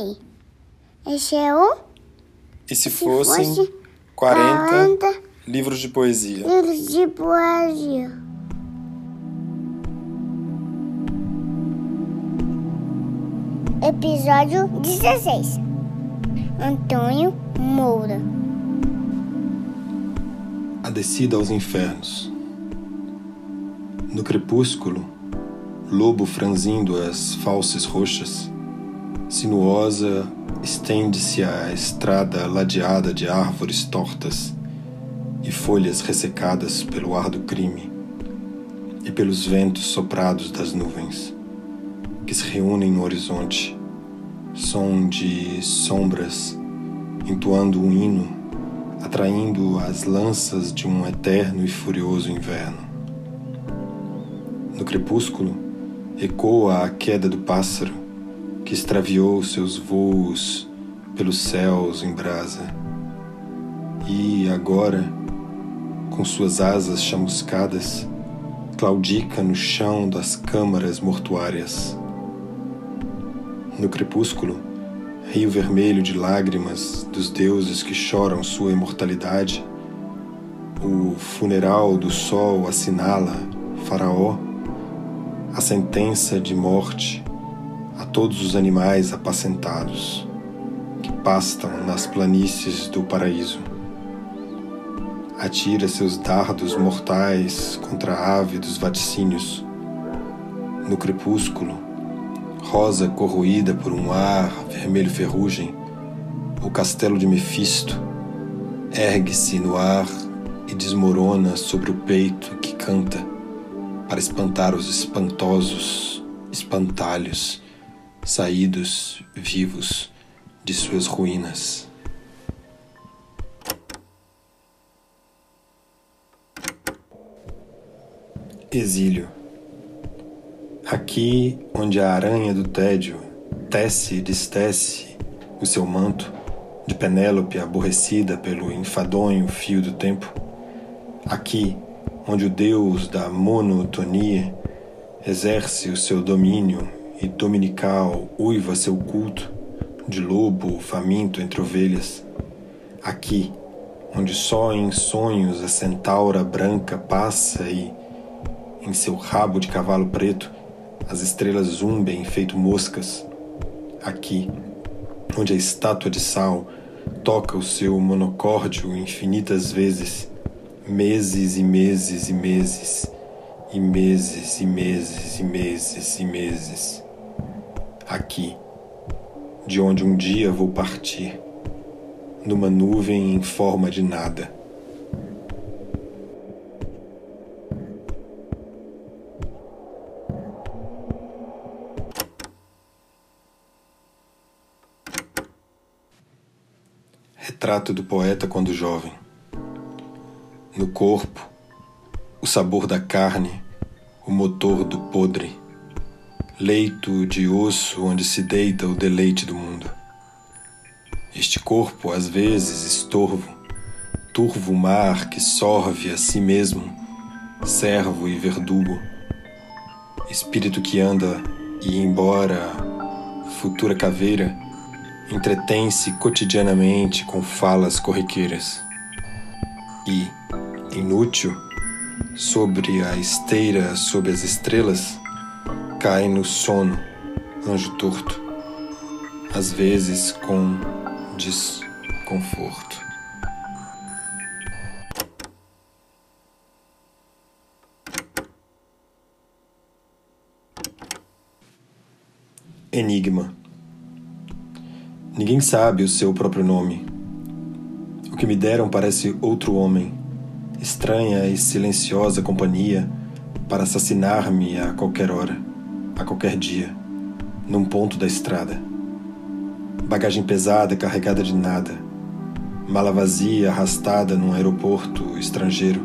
sei. Esse é o E se, se fossem fosse 40 40 livros de poesia? livros de poesia. Episódio 16 Antônio Moura A descida aos infernos. No crepúsculo, lobo franzindo as falsas roxas, sinuosa estende-se a estrada ladeada de árvores tortas e folhas ressecadas pelo ar do crime e pelos ventos soprados das nuvens que se reúnem no horizonte, som de sombras entoando um hino, atraindo as lanças de um eterno e furioso inverno. No crepúsculo, ecoa a queda do pássaro que extraviou seus voos pelos céus em brasa. E agora, com suas asas chamuscadas, claudica no chão das câmaras mortuárias. No crepúsculo, rio vermelho de lágrimas dos deuses que choram sua imortalidade, o funeral do sol assinala, Faraó, a sentença de morte a todos os animais apacentados que pastam nas planícies do paraíso. Atira seus dardos mortais contra a ave dos vaticínios. No crepúsculo, rosa corroída por um ar vermelho ferrugem, o castelo de Mefisto ergue-se no ar e desmorona sobre o peito que canta para espantar os espantosos espantalhos saídos vivos de suas ruínas. Exílio. Aqui onde a aranha do tédio tece e destece o seu manto de Penélope aborrecida pelo enfadonho fio do tempo. Aqui onde o deus da monotonia exerce o seu domínio e dominical uiva seu culto de lobo faminto entre ovelhas. Aqui onde só em sonhos a centaura branca passa e, em seu rabo de cavalo preto, as estrelas zumbem feito moscas. Aqui, onde a estátua de sal toca o seu monocórdio infinitas vezes, meses e meses e meses, e meses e meses e meses e meses. Aqui, de onde um dia vou partir, numa nuvem em forma de nada. Retrato do poeta quando jovem. No corpo, o sabor da carne, o motor do podre, leito de osso onde se deita o deleite do mundo. Este corpo, às vezes, estorvo, turvo mar que sorve a si mesmo, servo e verdugo, espírito que anda e, embora futura caveira, entretém-se cotidianamente com falas corriqueiras. E, inútil, sobre a esteira sob as estrelas, cai no sono, anjo torto, às vezes com desconforto. Enigma. Ninguém sabe o seu próprio nome. O que me deram parece outro homem, estranha e silenciosa companhia para assassinar-me a qualquer hora, a qualquer dia, num ponto da estrada. Bagagem pesada carregada de nada, mala vazia arrastada num aeroporto estrangeiro,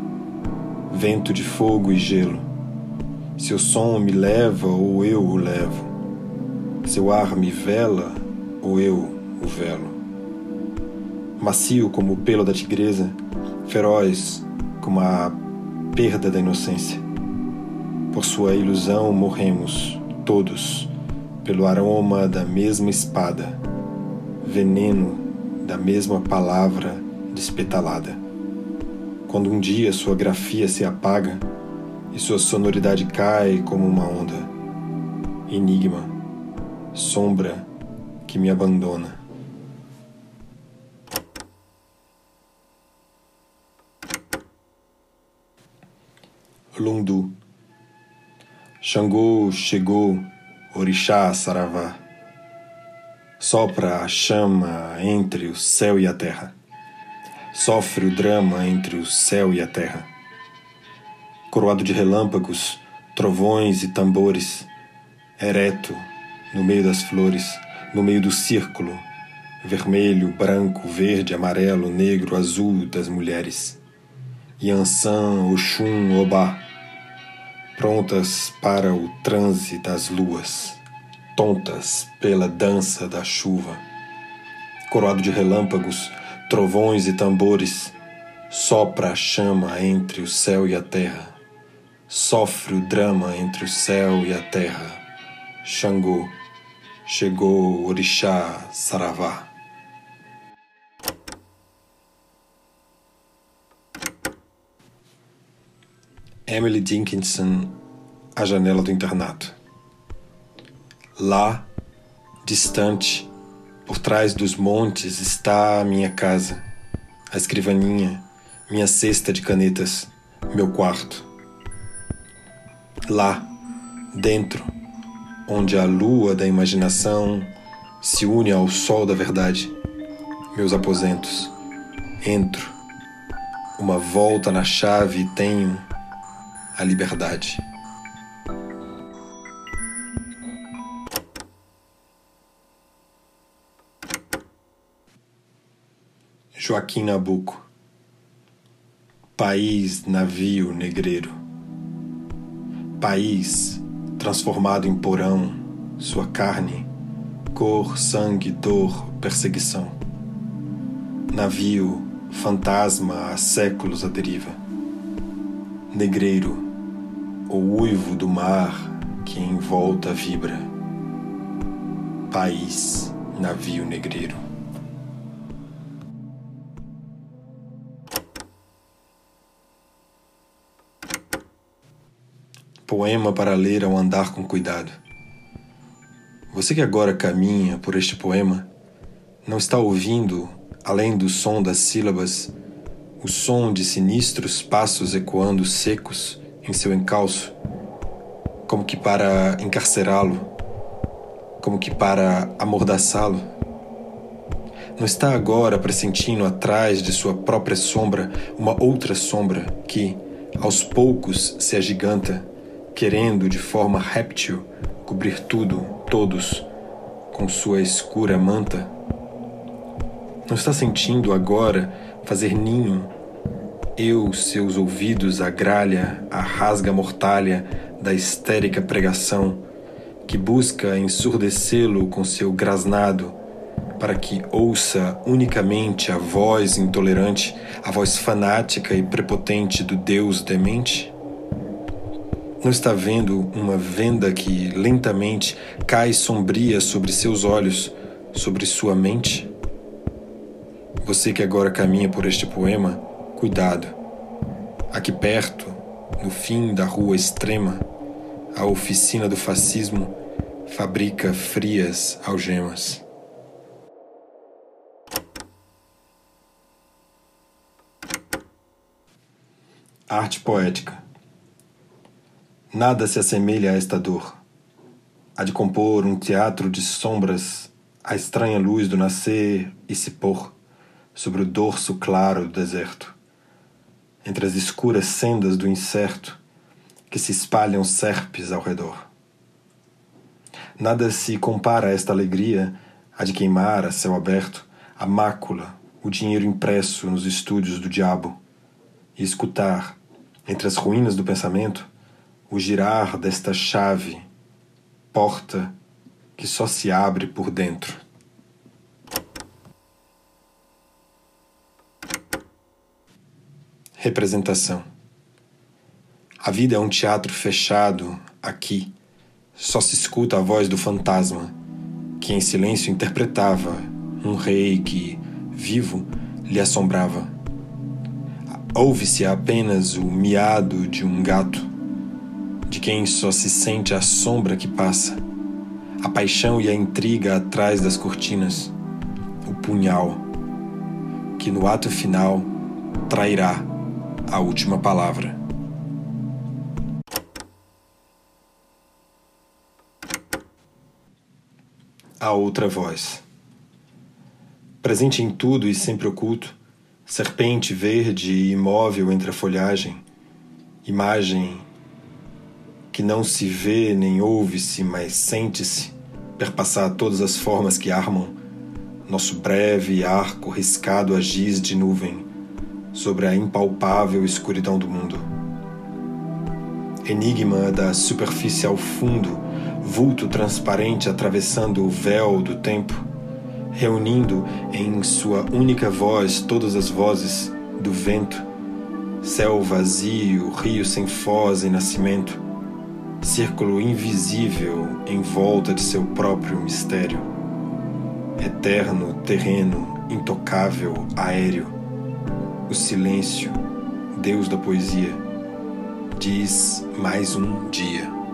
vento de fogo e gelo. Seu som me leva ou eu o levo. Seu ar me vela ou eu o velo. Macio como o pelo da tigresa, feroz como a perda da inocência. Por sua ilusão morremos, todos, pelo aroma da mesma espada, veneno da mesma palavra despetalada. Quando um dia sua grafia se apaga e sua sonoridade cai como uma onda, enigma, sombra que me abandona. Lundu. Xangô chegou, Orixá Saravá. Sopra a chama entre o céu e a terra. Sofre o drama entre o céu e a terra. Coroado de relâmpagos, trovões e tambores, ereto, no meio das flores, no meio do círculo, vermelho, branco, verde, amarelo, negro, azul das mulheres. Yansan, Oxum, Obá prontas para o transe das luas, tontas pela dança da chuva. Coroado de relâmpagos, trovões e tambores, sopra a chama entre o céu e a terra, sofre o drama entre o céu e a terra. Xangô, chegou Orixá Saravá. Emily Dickinson, A Janela do Internato. Lá, distante, por trás dos montes, está a minha casa, a escrivaninha, minha cesta de canetas, meu quarto. Lá, dentro, onde a lua da imaginação se une ao sol da verdade, meus aposentos. Entro, uma volta na chave e tenho a liberdade. Joaquim Nabuco País navio negreiro País transformado em porão, sua carne, cor, sangue, dor, perseguição. Navio, fantasma há séculos à deriva. Negreiro, o uivo do mar que em volta vibra. País, navio negreiro. Poema para ler ao andar com cuidado. Você que agora caminha por este poema, não está ouvindo, além do som das sílabas, o som de sinistros passos ecoando secos em seu encalço, como que para encarcerá-lo, como que para amordaçá-lo. Não está agora pressentindo atrás de sua própria sombra uma outra sombra que, aos poucos, se agiganta, querendo de forma réptil cobrir tudo, todos, com sua escura manta? Não está sentindo agora fazer ninho eu, seus ouvidos, a gralha, a rasga mortalha da histérica pregação, que busca ensurdecê-lo com seu grasnado, para que ouça unicamente a voz intolerante, a voz fanática e prepotente do Deus demente? Não está vendo uma venda que lentamente cai sombria sobre seus olhos, sobre sua mente? Você que agora caminha por este poema, Cuidado. Aqui perto, no fim da rua extrema, a oficina do fascismo fabrica frias algemas. Arte poética. Nada se assemelha a esta dor. A de compor um teatro de sombras, a estranha luz do nascer e se pôr sobre o dorso claro do deserto entre as escuras sendas do incerto que se espalham serpes ao redor. Nada se compara a esta alegria, a de queimar a céu aberto, a mácula, o dinheiro impresso nos estúdios do diabo, e escutar, entre as ruínas do pensamento, o girar desta chave, porta que só se abre por dentro. Representação. A vida é um teatro fechado aqui. Só se escuta a voz do fantasma, que em silêncio interpretava um rei que, vivo, lhe assombrava. Ouve-se apenas o miado de um gato, de quem só se sente a sombra que passa, a paixão e a intriga atrás das cortinas, o punhal, que no ato final trairá a última palavra. A outra voz. Presente em tudo e sempre oculto, serpente verde e imóvel entre a folhagem, imagem que não se vê nem ouve-se, mas sente-se perpassar todas as formas que armam nosso breve arco riscado a giz de nuvem sobre a impalpável escuridão do mundo. Enigma da superfície ao fundo, vulto transparente atravessando o véu do tempo, reunindo em sua única voz todas as vozes do vento, céu vazio, rio sem foz e nascimento, círculo invisível em volta de seu próprio mistério, eterno terreno intocável aéreo o silêncio, Deus da poesia, diz mais um dia.